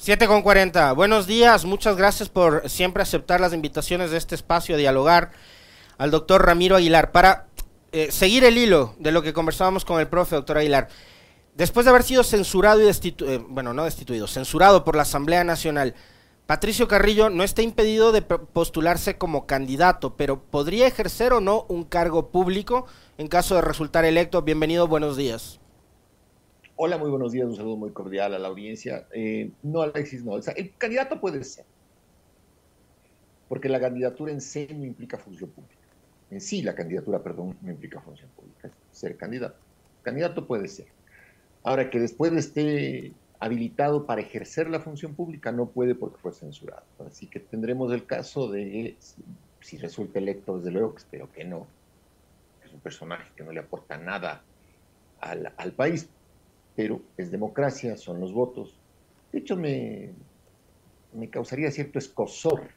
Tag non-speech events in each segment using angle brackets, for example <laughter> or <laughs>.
7 con 40. Buenos días, muchas gracias por siempre aceptar las invitaciones de este espacio a dialogar al doctor Ramiro Aguilar. Para eh, seguir el hilo de lo que conversábamos con el profe, doctor Aguilar, después de haber sido censurado y destituido, eh, bueno, no destituido, censurado por la Asamblea Nacional, Patricio Carrillo no está impedido de postularse como candidato, pero ¿podría ejercer o no un cargo público en caso de resultar electo? Bienvenido, buenos días. Hola, muy buenos días, un saludo muy cordial a la audiencia. Eh, no, Alexis, no. el candidato puede ser, porque la candidatura en sí no implica función pública. En sí, la candidatura, perdón, no implica función pública, ser candidato. Candidato puede ser. Ahora, que después esté habilitado para ejercer la función pública, no puede porque fue censurado. Así que tendremos el caso de, si resulta electo, desde luego que espero que no, es un personaje que no le aporta nada al, al país, pero es democracia, son los votos. De hecho, me, me causaría cierto escosor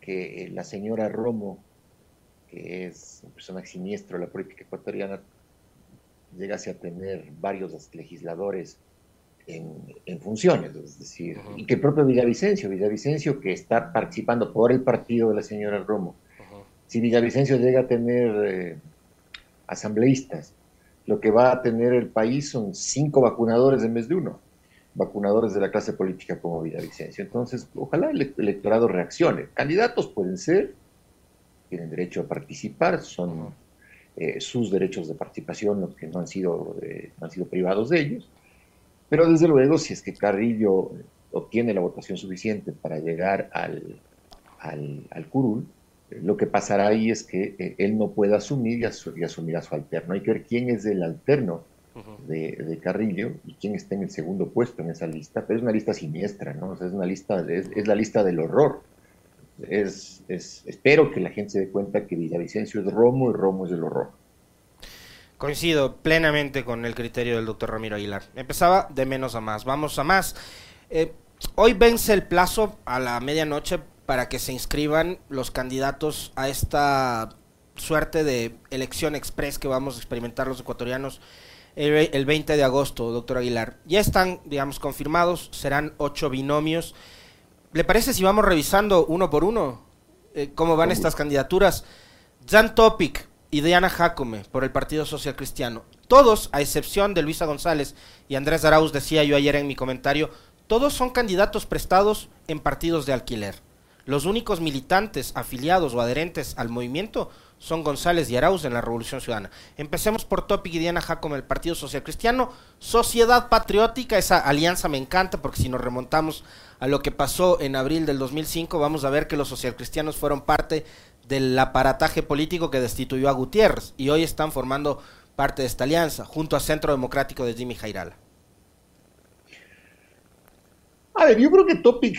que la señora Romo, que es un personaje siniestro de la política ecuatoriana, llegase a tener varios legisladores en, funciones, es decir, y que el propio Villavicencio, Villavicencio que está participando por el partido de la señora Romo, si Villavicencio llega a tener eh, asambleístas lo que va a tener el país son cinco vacunadores en vez de uno, vacunadores de la clase política como Villavicencio. Entonces, ojalá el electorado reaccione. Candidatos pueden ser, tienen derecho a participar, son eh, sus derechos de participación los que no han, sido, eh, han sido privados de ellos, pero desde luego, si es que Carrillo obtiene la votación suficiente para llegar al, al, al curul, lo que pasará ahí es que eh, él no puede asumir y, asumir a su alterno. Hay que ver quién es el alterno de, Carrillo y quién está en el segundo puesto en esa lista, pero es una lista siniestra, ¿no? es, una lista, es, la lista del horror. Es, espero que la gente se dé cuenta que Villavicencio es Romo y Romo es el horror. Coincido plenamente con el criterio del doctor Ramiro Aguilar. Empezaba de menos a más. Vamos a más. Eh, hoy vence el plazo a la medianoche para que se inscriban los candidatos a esta suerte de elección express que vamos a experimentar los ecuatorianos el, 20 de agosto, doctor Aguilar. Ya están, digamos, confirmados, serán ocho binomios. ¿Le parece si vamos revisando uno por uno eh, cómo van estas candidaturas? Jan Topic y Diana Jacome por el Partido Social Cristiano. Todos, a excepción de Luisa González y Andrés Arauz, decía yo ayer en mi comentario, todos son candidatos prestados en partidos de alquiler. Los únicos militantes afiliados o adherentes al movimiento son González y Arauz en la Revolución Ciudadana. Empecemos por Topic y Diana Jacome, el Partido Social Cristiano. Sociedad Patriótica, esa alianza me encanta porque si nos remontamos a lo que pasó en abril del 2005, vamos a ver que los socialcristianos fueron parte del aparataje político que destituyó a Gutiérrez y hoy están formando parte de esta alianza, junto al Centro Democrático de Jimmy Jairala. A ver, yo creo que Topic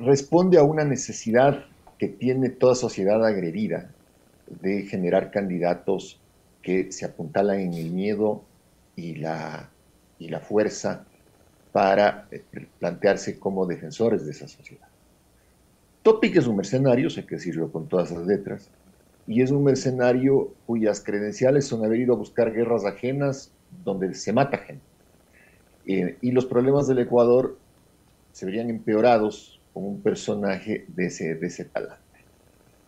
responde a una necesidad que tiene toda sociedad agredida de generar candidatos que se apuntalan en el miedo y la, y la fuerza para eh, plantearse como defensores de esa sociedad. Topic es un mercenario, sé que decirlo con todas las letras, y es un mercenario cuyas credenciales son haber ido a buscar guerras ajenas donde se mata gente. Eh, y los problemas del Ecuador se verían empeorados con un personaje de ese, de ese talante.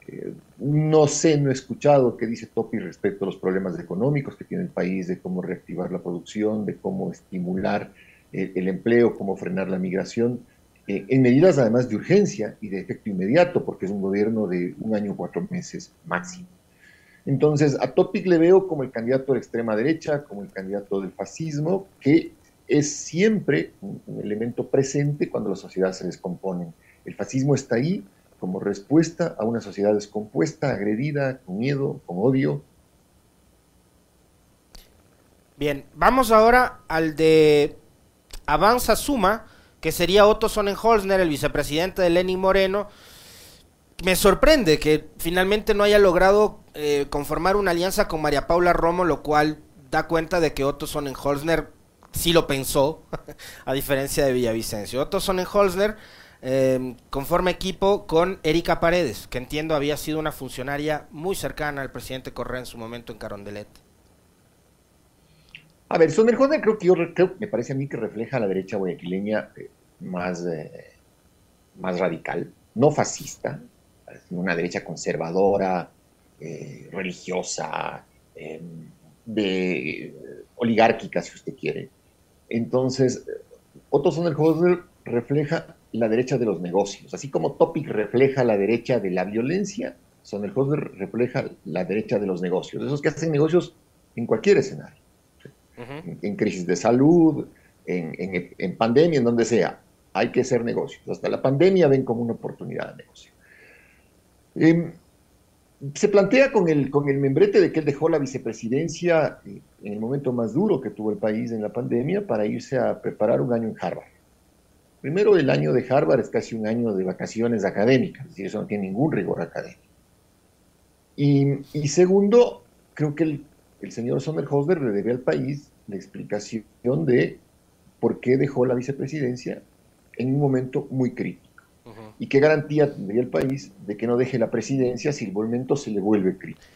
Eh, no sé, no he escuchado qué dice Topi respecto a los problemas económicos que tiene el país, de cómo reactivar la producción, de cómo estimular el, empleo, cómo frenar la migración, eh, en medidas además de urgencia y de efecto inmediato, porque es un gobierno de un año, cuatro meses máximo. Entonces, a Topic le veo como el candidato de extrema derecha, como el candidato del fascismo, que es siempre un, elemento presente cuando las sociedades se descomponen. El fascismo está ahí como respuesta a una sociedad descompuesta, agredida, con miedo, con odio. Bien, vamos ahora al de Avanza Suma, que sería Otto Sonnenholzner, el vicepresidente de Lenin Moreno. Me sorprende que finalmente no haya logrado eh, conformar una alianza con María Paula Romo, lo cual da cuenta de que Otto Sonnenholzner sí lo pensó, <laughs> a diferencia de Villavicencio. Otto Sonnenholzner eh, conforma equipo con Erika Paredes, que entiendo había sido una funcionaria muy cercana al presidente Correa en su momento en Carondelet. A ver, Sonnenholzner creo que yo creo, me parece a mí que refleja la derecha guayaquileña eh, más, eh, más radical, no fascista, una derecha conservadora, eh, religiosa, em, oligárquica, si usted quiere. Entonces, Otto Sonnenhauser refleja la derecha de los negocios, así como Topic refleja la derecha de la violencia, Sonnenhauser refleja la derecha de los negocios, esos que hacen negocios en cualquier escenario, en, crisis de salud, en, pandemia, en donde sea, hay que hacer negocios. Hasta la pandemia ven como una oportunidad de negocio. Em, se plantea con el, con el membrete de que él dejó la vicepresidencia eh, en el momento más duro que tuvo el país en la pandemia para irse a preparar un año en Harvard. Primero, el año de Harvard es casi un año de vacaciones académicas, es decir, eso no tiene ningún rigor académico. Y, segundo, creo que el, el señor Sommerhauser le debe al país la explicación de por qué dejó la vicepresidencia en un momento muy crítico. ¿Y qué garantía tendría el país de que no deje la presidencia si el momento se le vuelve crítico?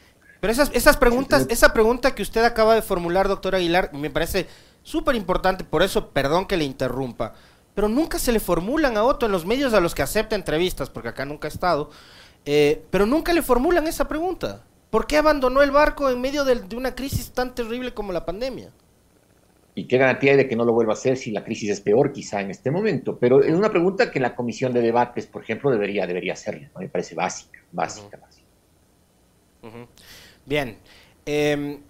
Pero esas, esas preguntas, esa pregunta que usted acaba de formular, doctor Aguilar, me parece súper importante, por eso perdón que le interrumpa, pero nunca se le formulan a Otto en los medios a los que acepta entrevistas, porque acá nunca ha estado, eh, pero nunca le formulan esa pregunta. ¿Por qué abandonó el barco en medio de una crisis tan terrible como la pandemia? ¿Y qué garantía hay de que no lo vuelva a hacer si la crisis es peor quizá en este momento? Pero es una pregunta que la comisión de debates, por ejemplo, debería, debería hacerle. Me parece básica, básica, básica. Bien. Em,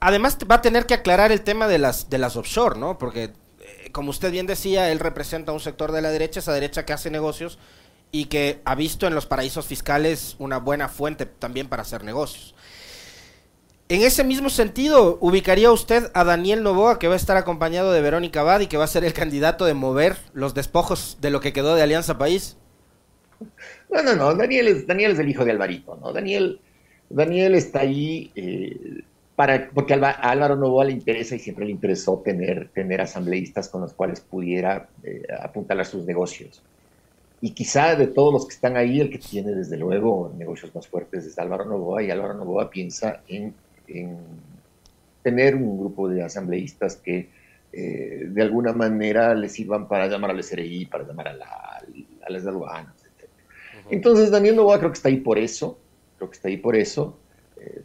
además va a tener que aclarar el tema de las, de las offshore, ¿no? Porque, eh, como usted bien decía, él representa un sector de la derecha, esa derecha que hace negocios y que ha visto en los paraísos fiscales una buena fuente también para hacer negocios. En ese mismo sentido, ¿ubicaría usted a Daniel Novoa, que va a estar acompañado de Verónica Abad y que va a ser el candidato de mover los despojos de lo que quedó de Alianza País? No, no, no, Daniel es, Daniel es el hijo de Alvarito, ¿no? Daniel, Daniel está ahí eh, para, porque a Álvaro Novoa le interesa y siempre le interesó tener, tener asambleístas con los cuales pudiera eh, apuntalar sus negocios. Y quizá de todos los que están ahí, el que tiene desde luego negocios más fuertes es Álvaro Novoa, y Álvaro Novoa piensa en en tener un grupo de asambleístas que eh, de alguna manera les sirvan para llamar al SRI, para llamar a, las aduanas, etc. Entonces Daniel Novoa creo que está ahí por eso, creo que está ahí por eso, eh,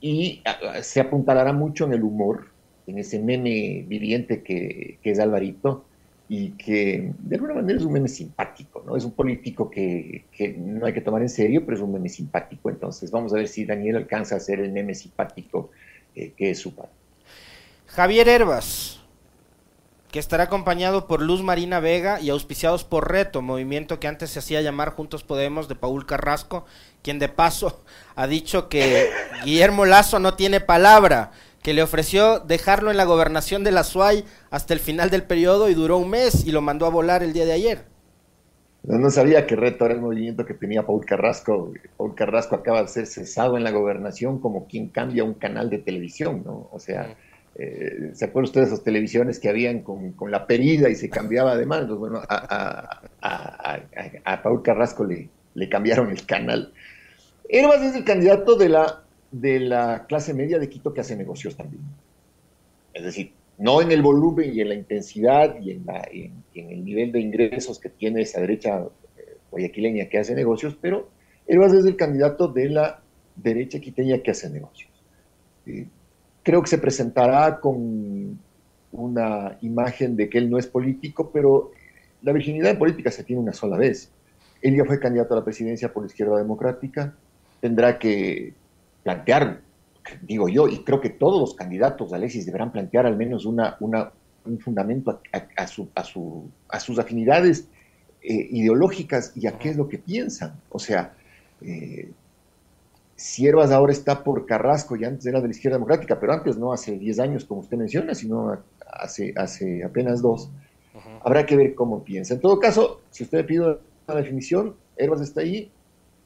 y se apuntalará mucho en el humor, en ese meme viviente que, que, es Alvarito, y que de alguna manera es un meme simpático, ¿no? Es un político que, que, no hay que tomar en serio, pero es un meme simpático. Entonces vamos a ver si Daniel alcanza a ser el meme simpático eh, que es su padre. Javier Herbas, que estará acompañado por Luz Marina Vega y auspiciados por Reto, movimiento que antes se hacía llamar Juntos Podemos de Paul Carrasco, quien de paso <laughs> ha dicho que Guillermo Lazo no tiene palabra que le ofreció dejarlo en la gobernación de la SUAY hasta el final del periodo y duró un mes y lo mandó a volar el día de ayer. No, sabía que Reto era el movimiento que tenía Paul Carrasco. Paul Carrasco acaba de ser cesado en la gobernación como quien cambia un canal de televisión, ¿no? O sea, eh, ¿se acuerdan ustedes de esas televisiones que habían con, la perida y se cambiaba de manos? Bueno, a, a, Paul Carrasco le, le cambiaron el canal. Herbas es el candidato de la de la clase media de Quito que hace negocios también. Es decir, no en el volumen y en la intensidad y en, el nivel de ingresos que tiene esa derecha eh, guayaquileña que hace negocios, pero a ser el candidato de la derecha quiteña que hace negocios. creo que se presentará con una imagen de que él no es político, pero la virginidad en política se tiene una sola vez. Él ya fue candidato a la presidencia por la izquierda democrática, tendrá que plantear, digo yo, y creo que todos los candidatos, Alexis, deberán plantear al menos una, una un fundamento a, su, a, su, a, sus afinidades eh, ideológicas y a qué es lo que piensan. O sea, eh, Siervas ahora está por Carrasco y antes era de la izquierda democrática, pero antes no hace 10 años, como usted menciona, sino hace, hace apenas dos. Habrá que ver cómo piensa. En todo caso, si usted pide una definición, Herbas está ahí,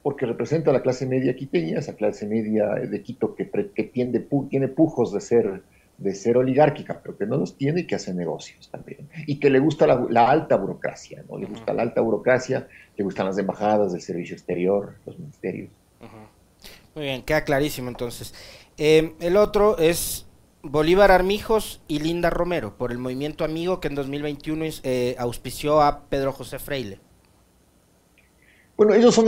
porque representa a la clase media quiteña, esa clase media de Quito que, que tiene, tiene pujos de ser, de ser oligárquica, pero que no los tiene y que hace negocios también. Y que le gusta la, alta burocracia, ¿no? Le gusta la alta burocracia, le gustan las embajadas, el servicio exterior, los ministerios. Muy bien, queda clarísimo entonces. Eh, el otro es Bolívar Armijos y Linda Romero, por el movimiento amigo que en 2021 eh, auspició a Pedro José Freile. Bueno, ellos son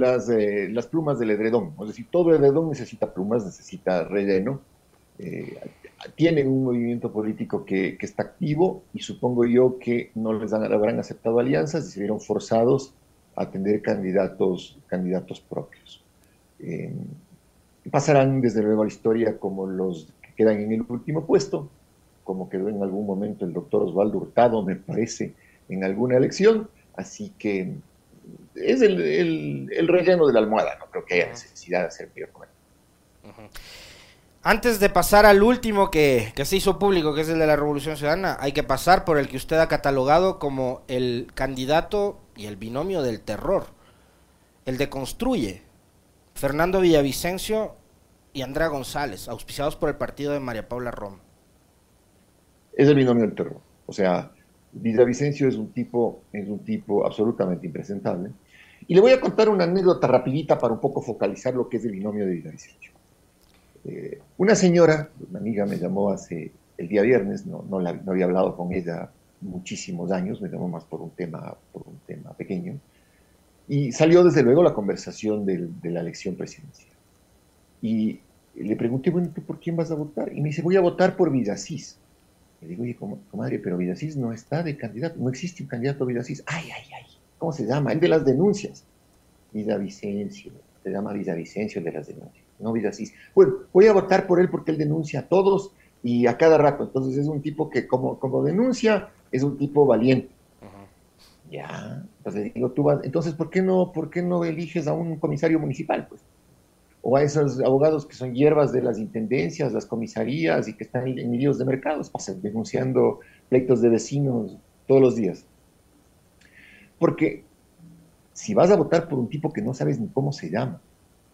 las, eh, las, plumas del edredón, es decir, todo edredón necesita plumas, necesita relleno. Eh, tienen un movimiento político que, está activo y supongo yo que no les habrán aceptado alianzas y se vieron forzados a tener candidatos, candidatos propios. Eh, pasarán desde luego a la historia como los que quedan en el último puesto, como quedó en algún momento el doctor Osvaldo Hurtado, me parece, en alguna elección, así que es el, relleno de la almohada, no creo que haya necesidad de hacer peor con Antes de pasar al último que, se hizo público, que es el de la Revolución Ciudadana, hay que pasar por el que usted ha catalogado como el candidato y el binomio del terror, el de Construye, Fernando Villavicencio y Andrea González, auspiciados por el partido de María Paula Rom. Es el binomio del terror. O sea, Villavicencio es un tipo, es un tipo absolutamente impresentable. Y le voy a contar una anécdota rapidita para un poco focalizar lo que es el binomio de Villavicencio. Eh, una señora, una amiga me llamó hace el día viernes, no, no, había hablado con ella muchísimos años, me llamó más por un tema, por un tema pequeño, y salió desde luego la conversación de la elección presidencial. Y le pregunté, bueno, ¿tú por quién vas a votar? Y me dice, voy a votar por Villasís. Le digo, oye, comadre, pero Villasís no está de candidato, no existe un candidato a Villasís. Ay, ay, ay, ¿cómo se llama? El de las denuncias. Villavicencio, se llama Villavicencio el de las denuncias, no Villasís. Bueno, voy a votar por él porque él denuncia a todos y a cada rato. Entonces es un tipo que como, como denuncia, es un tipo valiente. Ya, entonces digo, tú vas, entonces ¿por qué no, por qué no eliges a un comisario municipal? Pues o a esos abogados que son hierbas de las intendencias, las comisarías y que están en líos de mercados, pasan denunciando pleitos de vecinos todos los días. Porque si vas a votar por un tipo que no sabes ni cómo se llama,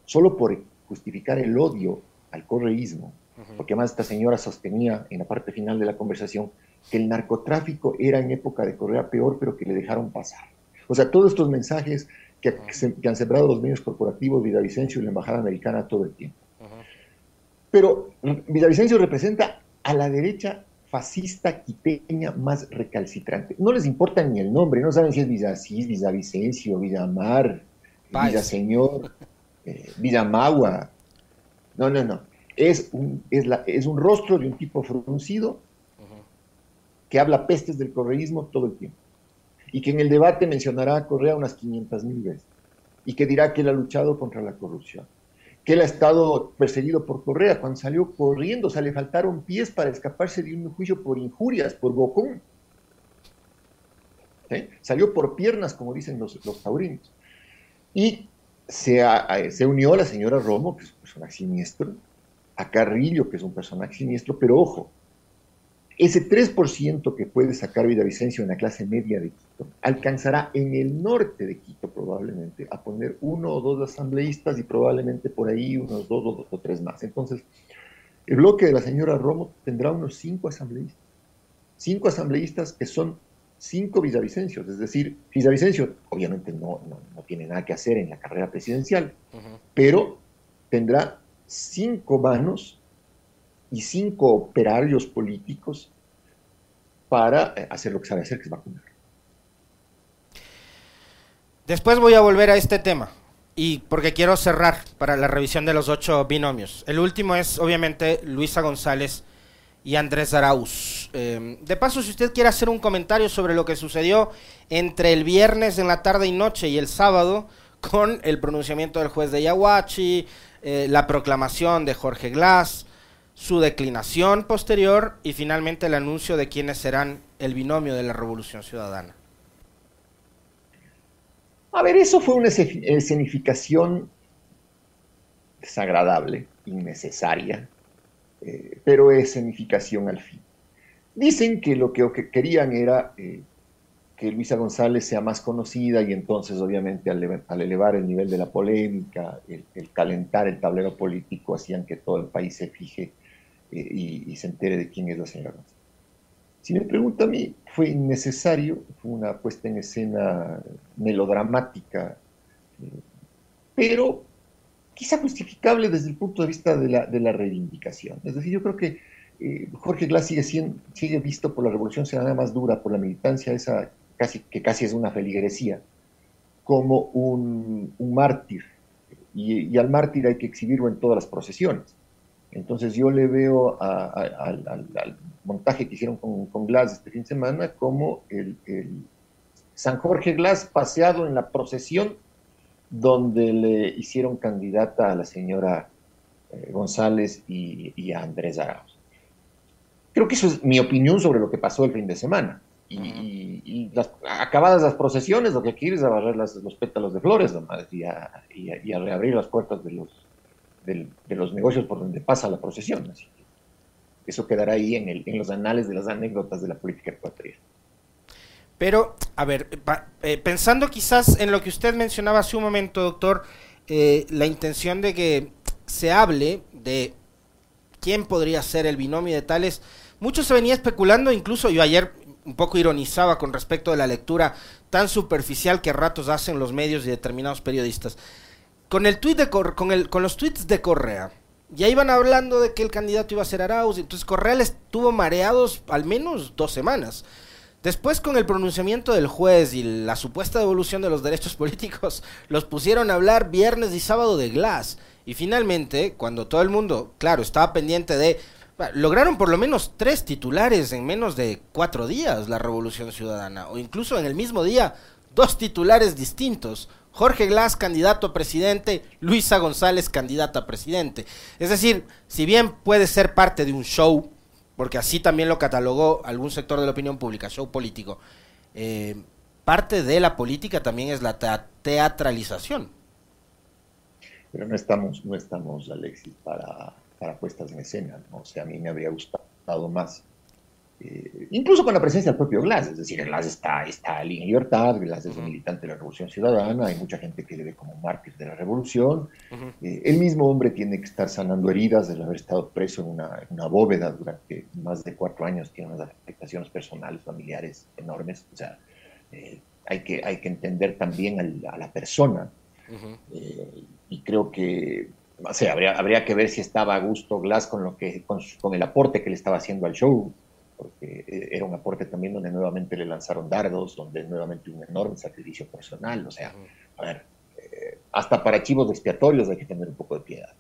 solo por justificar el odio al correísmo, porque además esta señora sostenía en la parte final de la conversación que el narcotráfico era en época de Correa peor, pero que le dejaron pasar. O sea, todos estos mensajes que, han sembrado los medios corporativos Villavicencio y la Embajada Americana todo el tiempo. Pero Villavicencio representa a la derecha fascista quiteña más recalcitrante. No les importa ni el nombre, no saben si es Villasís, Villavicencio, Villamar, Villaseñor, <laughs> eh, Villamagua. No, no, no. Es un, es, la, es un rostro de un tipo fruncido que habla pestes del correísmo todo el tiempo y que en el debate mencionará a Correa unas 500 mil veces y que dirá que él ha luchado contra la corrupción, que él ha estado perseguido por Correa cuando salió corriendo, o sea, le faltaron pies para escaparse de un juicio por injurias, por bocón. Salió por piernas, como dicen los, taurinos. Y se, se unió la señora Romo, que es un personaje siniestro, a Carrillo, que es un personaje siniestro, pero ojo, ese 3% que puede sacar Villavicencio en la clase media de Quito alcanzará en el norte de Quito probablemente a poner uno o dos asambleístas y probablemente por ahí unos dos o, tres más. Entonces, el bloque de la señora Romo tendrá unos cinco asambleístas. Cinco asambleístas que son cinco Villavicencios. Es decir, Villavicencio obviamente no, no, tiene nada que hacer en la carrera presidencial, pero tendrá cinco manos y cinco operarios políticos para eh, hacer lo que sabe hacer, que es vacunar. Después voy a volver a este tema, y porque quiero cerrar para la revisión de los ocho binomios. El último es, obviamente, Luisa González y Andrés Arauz. Em, de paso, si usted quiere hacer un comentario sobre lo que sucedió entre el viernes en la tarde y noche y el sábado, con el pronunciamiento del juez de Yahuachi, eh, la proclamación de Jorge Glass, su declinación posterior y finalmente el anuncio de quiénes serán el binomio de la Revolución Ciudadana. A ver, eso fue una escenificación desagradable, innecesaria, eh, pero escenificación al fin. Dicen que lo que, querían era eh, que Luisa González sea más conocida y entonces obviamente al, elevar el nivel de la polémica, el, el, calentar el tablero político, hacían que todo el país se fije y, se entere de quién es la señora González. Si me pregunta a mí, fue innecesario, fue una puesta en escena melodramática, pero quizá justificable desde el punto de vista de la, de la reivindicación. Es decir, yo creo que eh, Jorge Glass sigue, siendo, sigue visto por la revolución ciudadana más dura, por la militancia esa casi, que casi es una feligresía, como un, un mártir. Y, y, al mártir hay que exhibirlo en todas las procesiones. Entonces yo le veo al montaje que hicieron con, con, Glass este fin de semana como el, el San Jorge Glass paseado en la procesión donde le hicieron candidata a la señora eh, González y, y, a Andrés Arauz. Creo que eso es mi opinión sobre lo que pasó el fin de semana. Y, y, y las, acabadas las procesiones, lo que quieres es las, los pétalos de flores nomás y a, reabrir las puertas de los, de, los negocios por donde pasa la procesión. Eso quedará ahí en, el, en los anales de las anécdotas de la política ecuatoriana. Pero, a ver, eh, pensando quizás en lo que usted mencionaba hace un momento, doctor, eh, la intención de que se hable de quién podría ser el binomio de tales, mucho se venía especulando, incluso yo ayer un poco ironizaba con respecto de la lectura tan superficial que a ratos hacen los medios y determinados periodistas. Con el tweet de con, el, con los tweets de Correa, ya iban hablando de que el candidato iba a ser Arauz, entonces Correa les estuvo mareados al menos dos semanas. Después, con el pronunciamiento del juez y la supuesta devolución de los derechos <laughs> políticos, los pusieron a hablar viernes y sábado de Glass. Y finalmente, cuando todo el mundo, claro, estaba pendiente de... Lograron por lo menos tres titulares en menos de cuatro días la Revolución Ciudadana, o incluso en el mismo día, dos titulares distintos. Jorge Glass, candidato a presidente, Luisa González, candidata a presidente. Es decir, si bien puede ser parte de un show, porque así también lo catalogó algún sector de la opinión pública, show político. Eh, parte de la política también es la teatralización. Pero no estamos, no estamos, Alexis, para, para puestas en escena. ¿no? O sea, a mí me habría gustado más eh, incluso con la presencia del propio Glass, es decir, Glass está, está en libertad, Glass es un militante de la Revolución Ciudadana, hay mucha gente que le ve como mártir de la Revolución, eh, el mismo hombre tiene que estar sanando heridas de haber estado preso en una, una, bóveda durante más de cuatro años, tiene unas afectaciones personales, familiares enormes, o sea, eh, hay, que, hay que entender también al, a la persona, y creo que o sea, habría, habría que ver si estaba a gusto Glass con, lo que, con, con el aporte que le estaba haciendo al show, porque eh, era un aporte también donde nuevamente le lanzaron dardos, donde nuevamente un enorme sacrificio personal, o sea, a ver, eh, hasta para archivos expiatorios hay que tener un poco de piedad.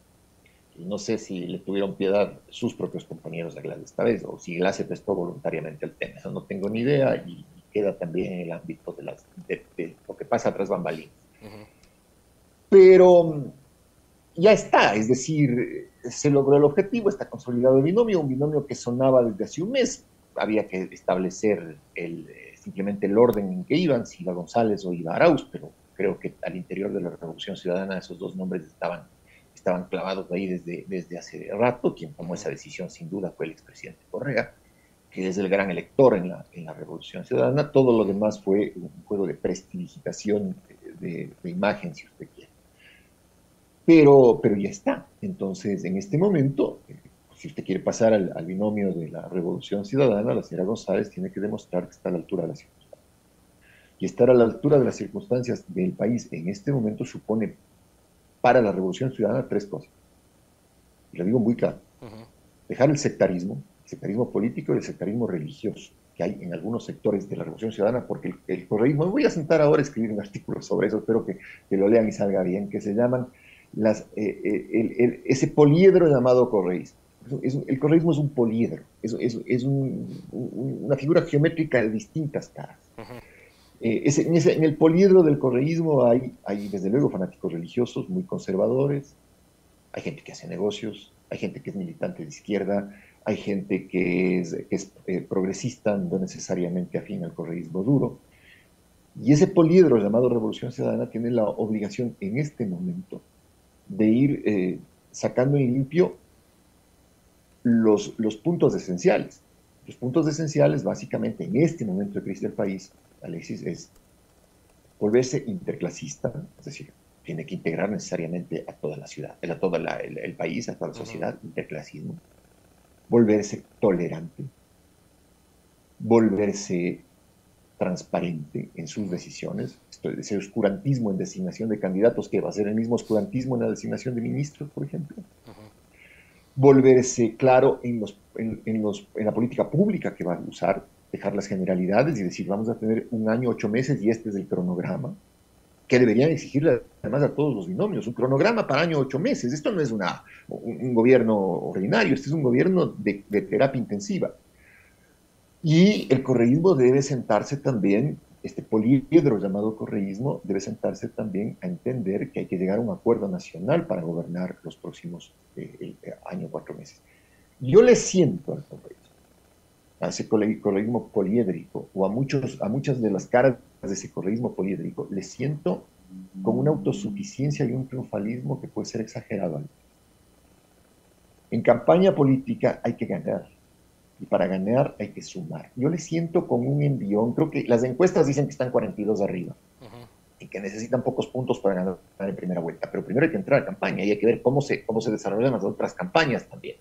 Y no sé si le tuvieron piedad sus propios compañeros de Glass esta vez, o si Glass se prestó voluntariamente al tema, eso no tengo ni idea, y, queda también en el ámbito de, las, de, lo que pasa tras bambalinas. Pero ya está, es decir, se logró el objetivo, está consolidado el binomio, un binomio que sonaba desde hace un mes, había que establecer el, eh, simplemente el orden en que iban, si iba González o iba Arauz, pero creo que al interior de la Revolución Ciudadana esos dos nombres estaban, estaban clavados ahí desde, hace rato, quien tomó esa decisión sin duda fue el expresidente Correa, que es el gran elector en la, en la Revolución Ciudadana, todo lo demás fue un juego de prestidigitación de, de imagen, si usted quiere. Pero, pero ya está. Entonces, en este momento, eh, si usted quiere pasar al, al, binomio de la revolución ciudadana, la señora González tiene que demostrar que está a la altura de las circunstancias. Y estar a la altura de las circunstancias del país en este momento supone para la revolución ciudadana tres cosas. Y lo digo muy claro. Uh -huh. Dejar el sectarismo, el sectarismo político y el sectarismo religioso que hay en algunos sectores de la revolución ciudadana, porque el, el correísmo, me voy a sentar ahora a escribir un artículo sobre eso, espero que, que lo lean y salga bien, que se llaman las, eh, eh, el, el, ese poliedro llamado correísmo. Es, el correísmo es un poliedro, es, es un, una figura geométrica de distintas caras. Uh -huh. eh, ese, en, ese, en, el poliedro del correísmo hay, hay, desde luego, fanáticos religiosos muy conservadores, hay gente que hace negocios, hay gente que es militante de izquierda, hay gente que es, que es eh, progresista, no necesariamente afín al correísmo duro. Y ese poliedro llamado Revolución Ciudadana tiene la obligación en este momento de ir eh, sacando en limpio los, los, puntos esenciales. Los puntos esenciales, básicamente, en este momento de crisis del país, Alexis, es volverse interclasista, es decir, tiene que integrar necesariamente a toda la ciudad, a todo la, el, el, país, a toda la sociedad, uh -huh. interclasismo, volverse tolerante, volverse transparente en sus decisiones, ese oscurantismo en designación de candidatos, que va a ser el mismo oscurantismo en la designación de ministros, por ejemplo. Volverse claro en, los, en, los, en la política pública que va a usar, dejar las generalidades y decir, vamos a tener un año, ocho meses y este es el cronograma, que deberían exigirle además a todos los binomios, un cronograma para año, ocho meses. Esto no es una, un, gobierno ordinario, este es un gobierno de, de terapia intensiva. Y el correísmo debe sentarse también este poliedro llamado correísmo debe sentarse también a entender que hay que llegar a un acuerdo nacional para gobernar los próximos eh, eh, años, cuatro meses. Yo le siento al correísmo, a ese correísmo poliédrico, o a, muchos, a muchas de las caras de ese correísmo poliédrico, le siento con una autosuficiencia y un triunfalismo que puede ser exagerado. En campaña política hay que ganar y para ganar hay que sumar. Yo le siento con un envión, creo que las encuestas dicen que están 42 arriba y que necesitan pocos puntos para ganar en primera vuelta, pero primero hay que entrar a campaña y hay que ver cómo se, cómo se desarrollan las otras campañas también.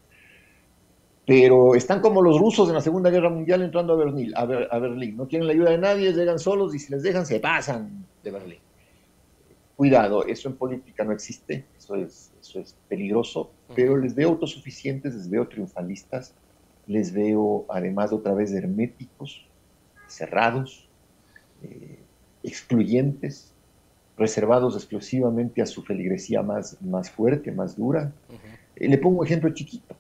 Pero están como los rusos en la Segunda Guerra Mundial entrando a Berlín, a, a Berlín. No tienen la ayuda de nadie, llegan solos y si les dejan se pasan de Berlín. Cuidado, eso en política no existe, eso es, eso es peligroso, pero les veo autosuficientes, les veo triunfalistas les veo además otra vez herméticos, cerrados, eh, excluyentes, reservados exclusivamente a su feligresía más, más fuerte, más dura. Eh, le pongo un ejemplo chiquito.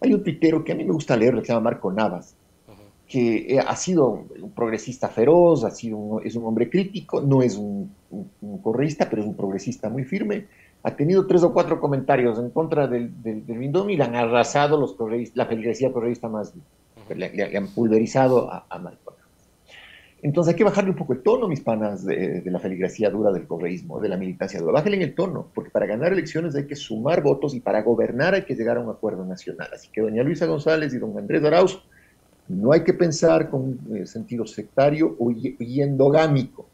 Hay un tuitero que a mí me gusta leer, que se llama Marco Navas, que eh, ha sido un progresista feroz, ha sido es un hombre crítico, no es un, un, correísta, pero es un progresista muy firme, ha tenido tres o cuatro comentarios en contra del, del, del y le han arrasado los la feligresía correísta más, le, han pulverizado a, a Entonces hay que bajarle un poco el tono, mis panas, de, la feligresía dura del correísmo, de la militancia dura. Bájale en el tono, porque para ganar elecciones hay que sumar votos y para gobernar hay que llegar a un acuerdo nacional. Así que doña Luisa González y don Andrés Arauz, no hay que pensar con eh, sentido sectario y endogámico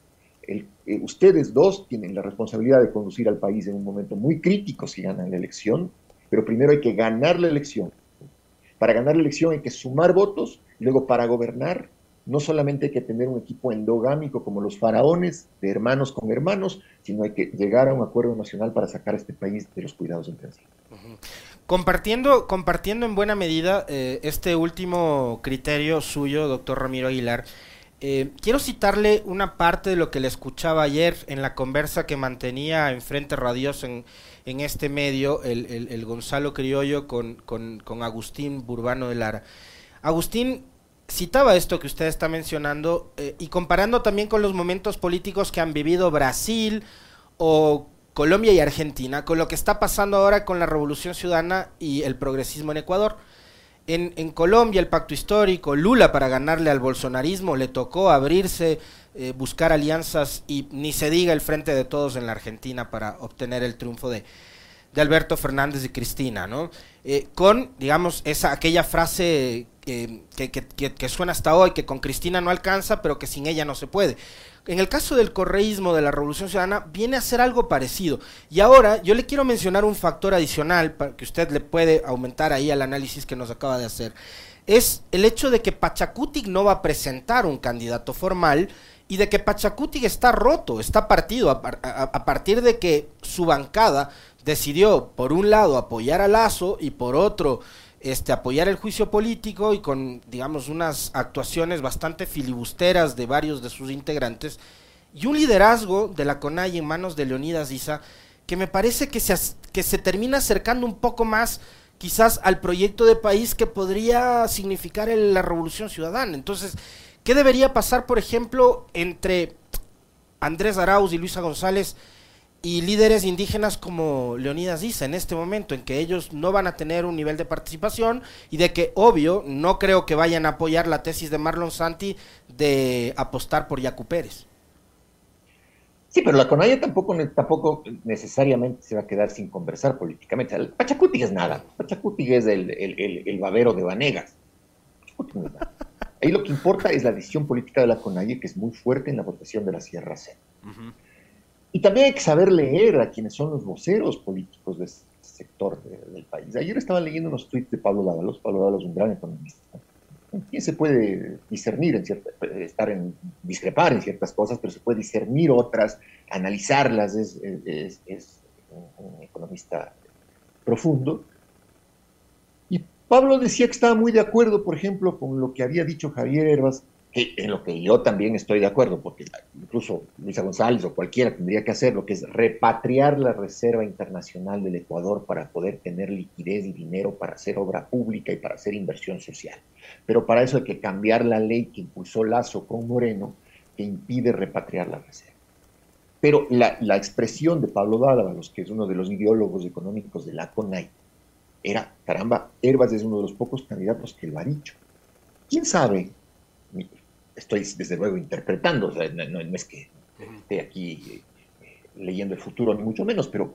eh, ustedes dos tienen la responsabilidad de conducir al país en un momento muy crítico si ganan la elección, pero primero hay que ganar la elección. Para ganar la elección hay que sumar votos, y luego para gobernar no solamente hay que tener un equipo endogámico como los faraones, de hermanos con hermanos, sino hay que llegar a un acuerdo nacional para sacar a este país de los cuidados intensivos. Compartiendo, compartiendo en buena medida eh, este último criterio suyo, doctor Ramiro Aguilar, eh, quiero citarle una parte de lo que le escuchaba ayer en la conversa que mantenía en Frente Radioso en, en este medio el, Gonzalo Criollo con, con, Agustín Burbano de Lara. Agustín citaba esto que usted está mencionando eh, y comparando también con los momentos políticos que han vivido Brasil o Colombia y Argentina, con lo que está pasando ahora con la Revolución Ciudadana y el progresismo en Ecuador. En, Colombia el pacto histórico, Lula para ganarle al bolsonarismo le tocó abrirse, eh, buscar alianzas y ni se diga el frente de todos en la Argentina para obtener el triunfo de, Alberto Fernández y Cristina, ¿no? Eh, con, digamos, esa, aquella frase que, suena hasta hoy, que con Cristina no alcanza, pero que sin ella no se puede. En el caso del correísmo de la Revolución Ciudadana, viene a ser algo parecido. Y ahora yo le quiero mencionar un factor adicional para que usted le puede aumentar ahí al análisis que nos acaba de hacer. Es el hecho de que Pachacutic no va a presentar un candidato formal y de que Pachacutic está roto, está partido a, partir de que su bancada decidió, por un lado, apoyar a Lazo y por otro, este, apoyar el juicio político y con, digamos, unas actuaciones bastante filibusteras de varios de sus integrantes y un liderazgo de la CONAI en manos de Leonidas Isa que me parece que se, que se termina acercando un poco más quizás al proyecto de país que podría significar la revolución ciudadana. Entonces, ¿qué debería pasar, por ejemplo, entre Andrés Arauz y Luisa González? Y líderes indígenas como Leonidas dice en este momento, en que ellos no van a tener un nivel de participación y de que, obvio, no creo que vayan a apoyar la tesis de Marlon Santi de apostar por Yacu Pérez. Sí, pero la CONAIE tampoco, tampoco necesariamente se va a quedar sin conversar políticamente. Pachacuti es nada. Pachacuti es el, el, el, babero de Vanegas. Ahí lo que importa es la decisión política de la CONAIE, que es muy fuerte en la votación de la Sierra C. Y también hay que saber leer a quienes son los voceros políticos de este sector del país. Ayer estaba leyendo unos tweets de Pablo Dávalos. Pablo Dávalos es un gran economista. ¿Quién se puede discernir en cierta, estar en, discrepar en ciertas cosas, pero se puede discernir otras, analizarlas, es, un, economista profundo. Y Pablo decía que estaba muy de acuerdo, por ejemplo, con lo que había dicho Javier Herbas, en lo que yo también estoy de acuerdo, porque incluso Luisa González o cualquiera tendría que hacer, lo que es repatriar la Reserva Internacional del Ecuador para poder tener liquidez y dinero para hacer obra pública y para hacer inversión social. Pero para eso hay que cambiar la ley que impulsó Lazo con Moreno, que impide repatriar la reserva. Pero la, la expresión de Pablo Dávalos, que es uno de los ideólogos económicos de la CONAI, era, caramba, Herbas es uno de los pocos candidatos que lo ha dicho. ¿Quién sabe estoy desde luego interpretando, no, es que esté aquí eh, leyendo el futuro, ni mucho menos, pero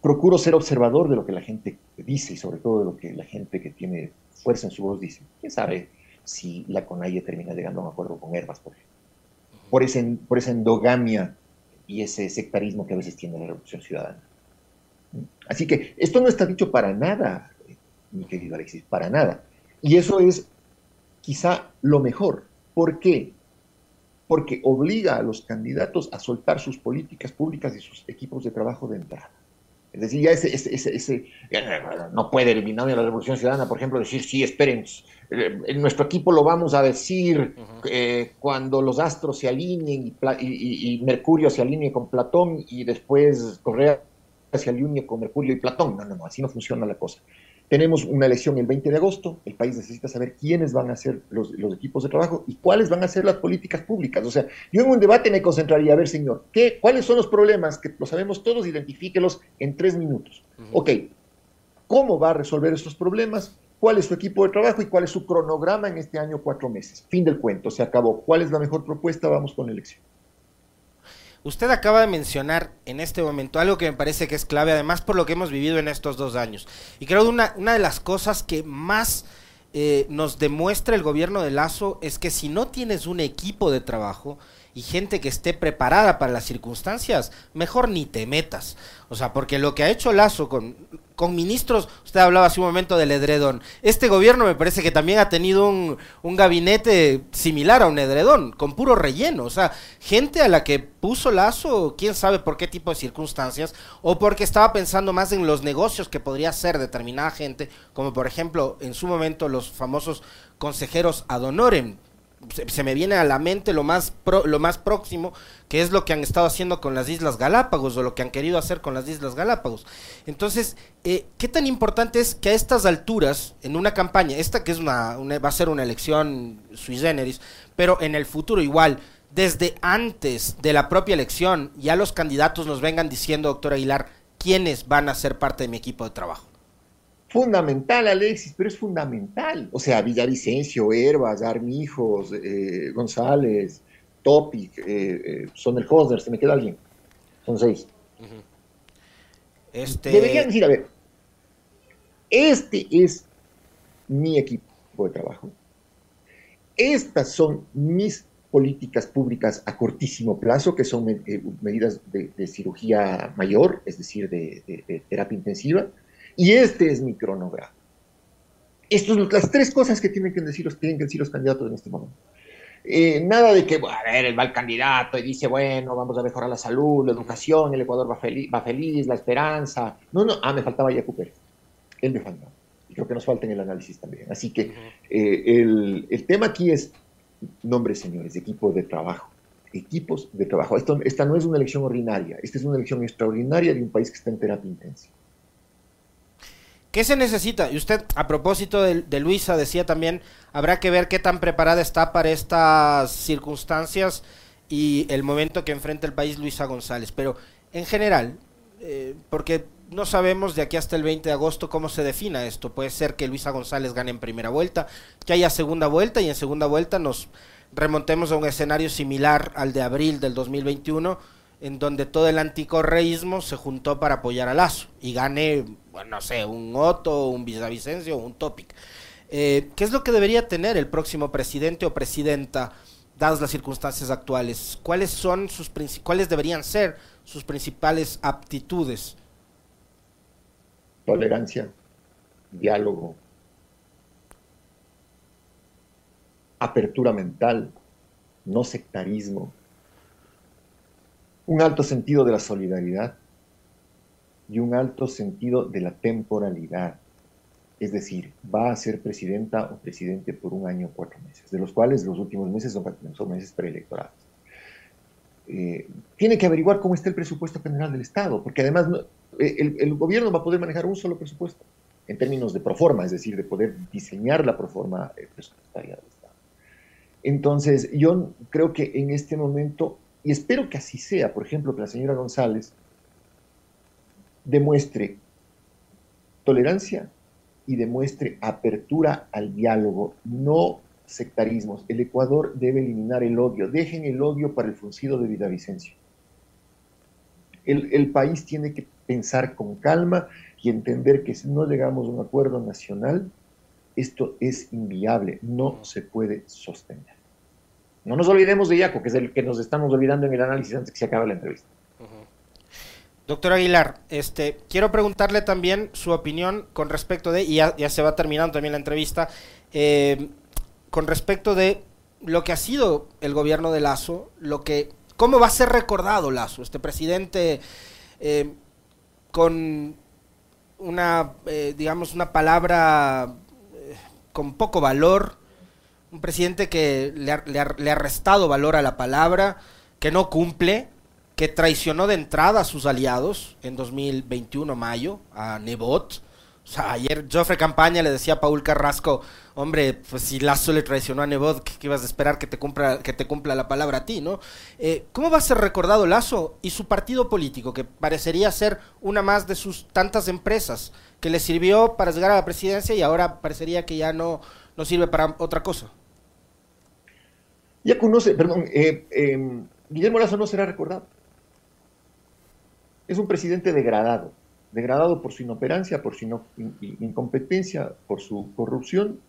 procuro ser observador de lo que la gente dice y sobre todo de lo que la gente que tiene fuerza en su voz dice. ¿Quién sabe si la CONAIE termina llegando a un acuerdo con Herbas, por ejemplo? Por, ese, por esa endogamia y ese sectarismo que a veces tiene la Revolución Ciudadana. Así que esto no está dicho para nada, mi querido Alexis, para nada. Y eso es quizá lo mejor, ¿Por qué? Porque obliga a los candidatos a soltar sus políticas públicas y sus equipos de trabajo de entrada. Es decir, ya ese, ese, ese, no puede eliminar la Revolución Ciudadana, por ejemplo, decir, sí, esperen, eh, en nuestro equipo lo vamos a decir eh, cuando los astros se alineen y, Mercurio se alinee con Platón y después Correa se alinee con Mercurio y Platón. No, no, no, así no funciona la cosa. Tenemos una elección el 20 de agosto, el país necesita saber quiénes van a ser los, equipos de trabajo y cuáles van a ser las políticas públicas. O sea, yo en un debate me concentraría, a ver, señor, ¿qué, ¿cuáles son los problemas? Que lo sabemos todos, identifíquelos en tres minutos. Ok, ¿cómo va a resolver estos problemas? ¿Cuál es su equipo de trabajo y cuál es su cronograma en este año cuatro meses? Fin del cuento, se acabó. ¿Cuál es la mejor propuesta? Vamos con la elección. Usted acaba de mencionar en este momento algo que me parece que es clave, además por lo que hemos vivido en estos dos años. Y creo que una, una de las cosas que más eh, nos demuestra el gobierno de Lazo es que si no tienes un equipo de trabajo, y gente que esté preparada para las circunstancias, mejor ni te metas. O sea, porque lo que ha hecho Lazo con, con ministros, usted hablaba hace un momento del edredón, este gobierno me parece que también ha tenido un, un gabinete similar a un edredón, con puro relleno. O sea, gente a la que puso Lazo, quién sabe por qué tipo de circunstancias, o porque estaba pensando más en los negocios que podría hacer determinada gente, como por ejemplo en su momento los famosos consejeros ad honorem, se, me viene a la mente lo más, lo más próximo, que es lo que han estado haciendo con las Islas Galápagos o lo que han querido hacer con las Islas Galápagos. Entonces, eh, ¿qué tan importante es que a estas alturas, en una campaña, esta que es una, va a ser una elección sui generis, pero en el futuro igual, desde antes de la propia elección, ya los candidatos nos vengan diciendo, doctor Aguilar, quiénes van a ser parte de mi equipo de trabajo? Fundamental, Alexis, pero es fundamental. O sea, Villavicencio, Herbas, Armijos, eh, González, Topic, eh, eh, son el Hosner, ¿se me queda alguien? Son seis. este... Deberían decir, a ver, este es mi equipo de trabajo. Estas son mis políticas públicas a cortísimo plazo, que son medidas de, cirugía mayor, es decir, de terapia intensiva y este es mi cronograma. Estas son las tres cosas que tienen que decir los, tienen que decir los candidatos en este momento. Eh, nada de que, bueno, a ver, él va el candidato y dice, bueno, vamos a mejorar la salud, la educación, el Ecuador va feliz, va feliz la esperanza. No, no, ah, me faltaba Yacu Pérez. Él me faltaba. Y creo que nos falta en el análisis también. Así que eh, el, el, tema aquí es, nombres, señores, equipos de trabajo. Equipos de trabajo. Esto, esta no es una elección ordinaria, esta es una elección extraordinaria de un país que está en terapia intensa. ¿Qué se necesita? Y usted, a propósito de, Luisa, decía también, habrá que ver qué tan preparada está para estas circunstancias y el momento que enfrenta el país Luisa González. Pero en general, eh, porque no sabemos de aquí hasta el 20 de agosto cómo se defina esto. Puede ser que Luisa González gane en primera vuelta, que haya segunda vuelta y en segunda vuelta nos remontemos a un escenario similar al de abril del 2021 en donde todo el anticorreísmo se juntó para apoyar a Lazo y gane, bueno, no sé, un Otto, un Villavicencio, un Topic. Eh, ¿Qué es lo que debería tener el próximo presidente o presidenta, dadas las circunstancias actuales? ¿Cuáles, son sus ¿Cuáles deberían ser sus principales aptitudes? Tolerancia, diálogo, apertura mental, no sectarismo, un alto sentido de la solidaridad y un alto sentido de la temporalidad. Es decir, va a ser presidenta o presidente por un año o cuatro meses, de los cuales los últimos meses son, meses preelectorales. Eh, tiene que averiguar cómo está el presupuesto general del Estado, porque además eh, el, el, gobierno va a poder manejar un solo presupuesto en términos de proforma, es decir, de poder diseñar la proforma eh, presupuestaria del Estado. Entonces, yo creo que en este momento, y espero que así sea, por ejemplo, que la señora González demuestre tolerancia y demuestre apertura al diálogo, no sectarismos. El Ecuador debe eliminar el odio. Dejen el odio para el fruncido de Villavicencio. El, el país tiene que pensar con calma y entender que si no llegamos a un acuerdo nacional, esto es inviable, no se puede sostener. No nos olvidemos de Yaco, que es el que nos estamos olvidando en el análisis antes que se acabe la entrevista. Doctor Aguilar, este, quiero preguntarle también su opinión con respecto de, y ya, se va terminando también la entrevista, eh, con respecto de lo que ha sido el gobierno de Lazo, lo que, cómo va a ser recordado Lazo, este presidente eh, con una, eh, digamos, una palabra con poco valor, un presidente que le ha, le ha restado valor a la palabra, que no cumple, que traicionó de entrada a sus aliados en 2021, mayo, a Nebot. O sea, ayer Joffre Campaña le decía a Paul Carrasco, hombre, pues si Lazo le traicionó a Nebot, ¿qué, ibas a esperar que te cumpla, que te cumpla la palabra a ti, no? Eh, ¿Cómo va a ser recordado Lazo y su partido político, que parecería ser una más de sus tantas empresas, que le sirvió para llegar a la presidencia y ahora parecería que ya no, no sirve para otra cosa? Ya conoce, perdón, eh, eh, Guillermo Lazo no será recordado es un presidente degradado, degradado por su inoperancia, por su incompetencia, por su corrupción,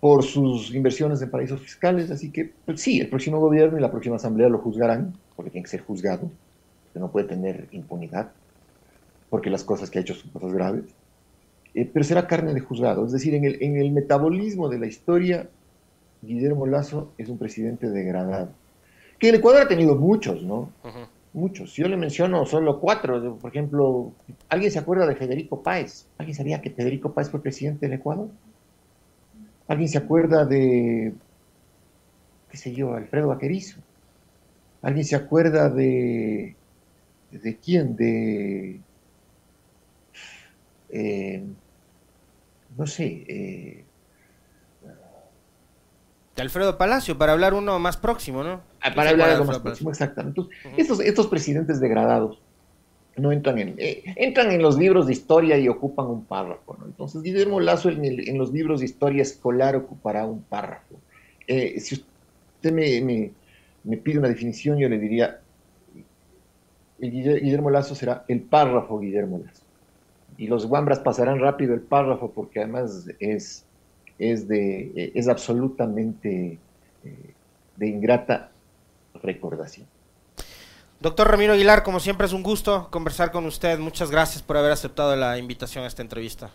por sus inversiones en paraísos fiscales. Así que pues, sí, el próximo gobierno y la próxima asamblea lo juzgarán, porque tiene que ser juzgado, que no puede tener impunidad, porque las cosas que ha hecho son cosas graves. Eh, pero será carne de juzgado. Es decir, en el, en el metabolismo de la historia, Guillermo Lazo es un presidente degradado. Que el Ecuador ha tenido muchos, ¿no? muchos. Yo le menciono solo cuatro. Por ejemplo, ¿alguien se acuerda de Federico Páez? ¿Alguien sabía que Federico Páez fue presidente del Ecuador? ¿Alguien se acuerda de, qué sé yo, Alfredo Vaquerizo? ¿Alguien se acuerda de, de quién? De, eh, no sé, eh, Alfredo Palacio, para hablar uno más próximo, ¿no? Ah, para hablar algo más próximo, exactamente. estos, estos presidentes degradados no entran en, eh, entran en los libros de historia y ocupan un párrafo, ¿no? Entonces, Guillermo Lazo en, los libros de historia escolar ocupará un párrafo. Eh, si usted me, me, pide una definición, yo le diría, Guillermo Lazo será el párrafo Guillermo Lazo. Y los guambras pasarán rápido el párrafo porque además es es, de, eh, es absolutamente eh, de ingrata recordación. Doctor Ramiro Aguilar, como siempre es un gusto conversar con usted. Muchas gracias por haber aceptado la invitación a esta entrevista.